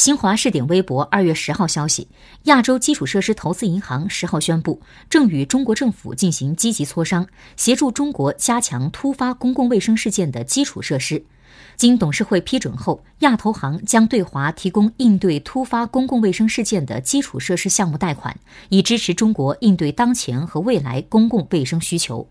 新华视点微博二月十号消息亚洲基础设施投资银行十号宣布正与中国政府进行积极磋商协助中国加强突发公共卫生事件的基础设施。经董事会批准后亚投行将对华提供应对突发公共卫生事件的基础设施项目贷款以支持中国应对当前和未来公共卫生需求。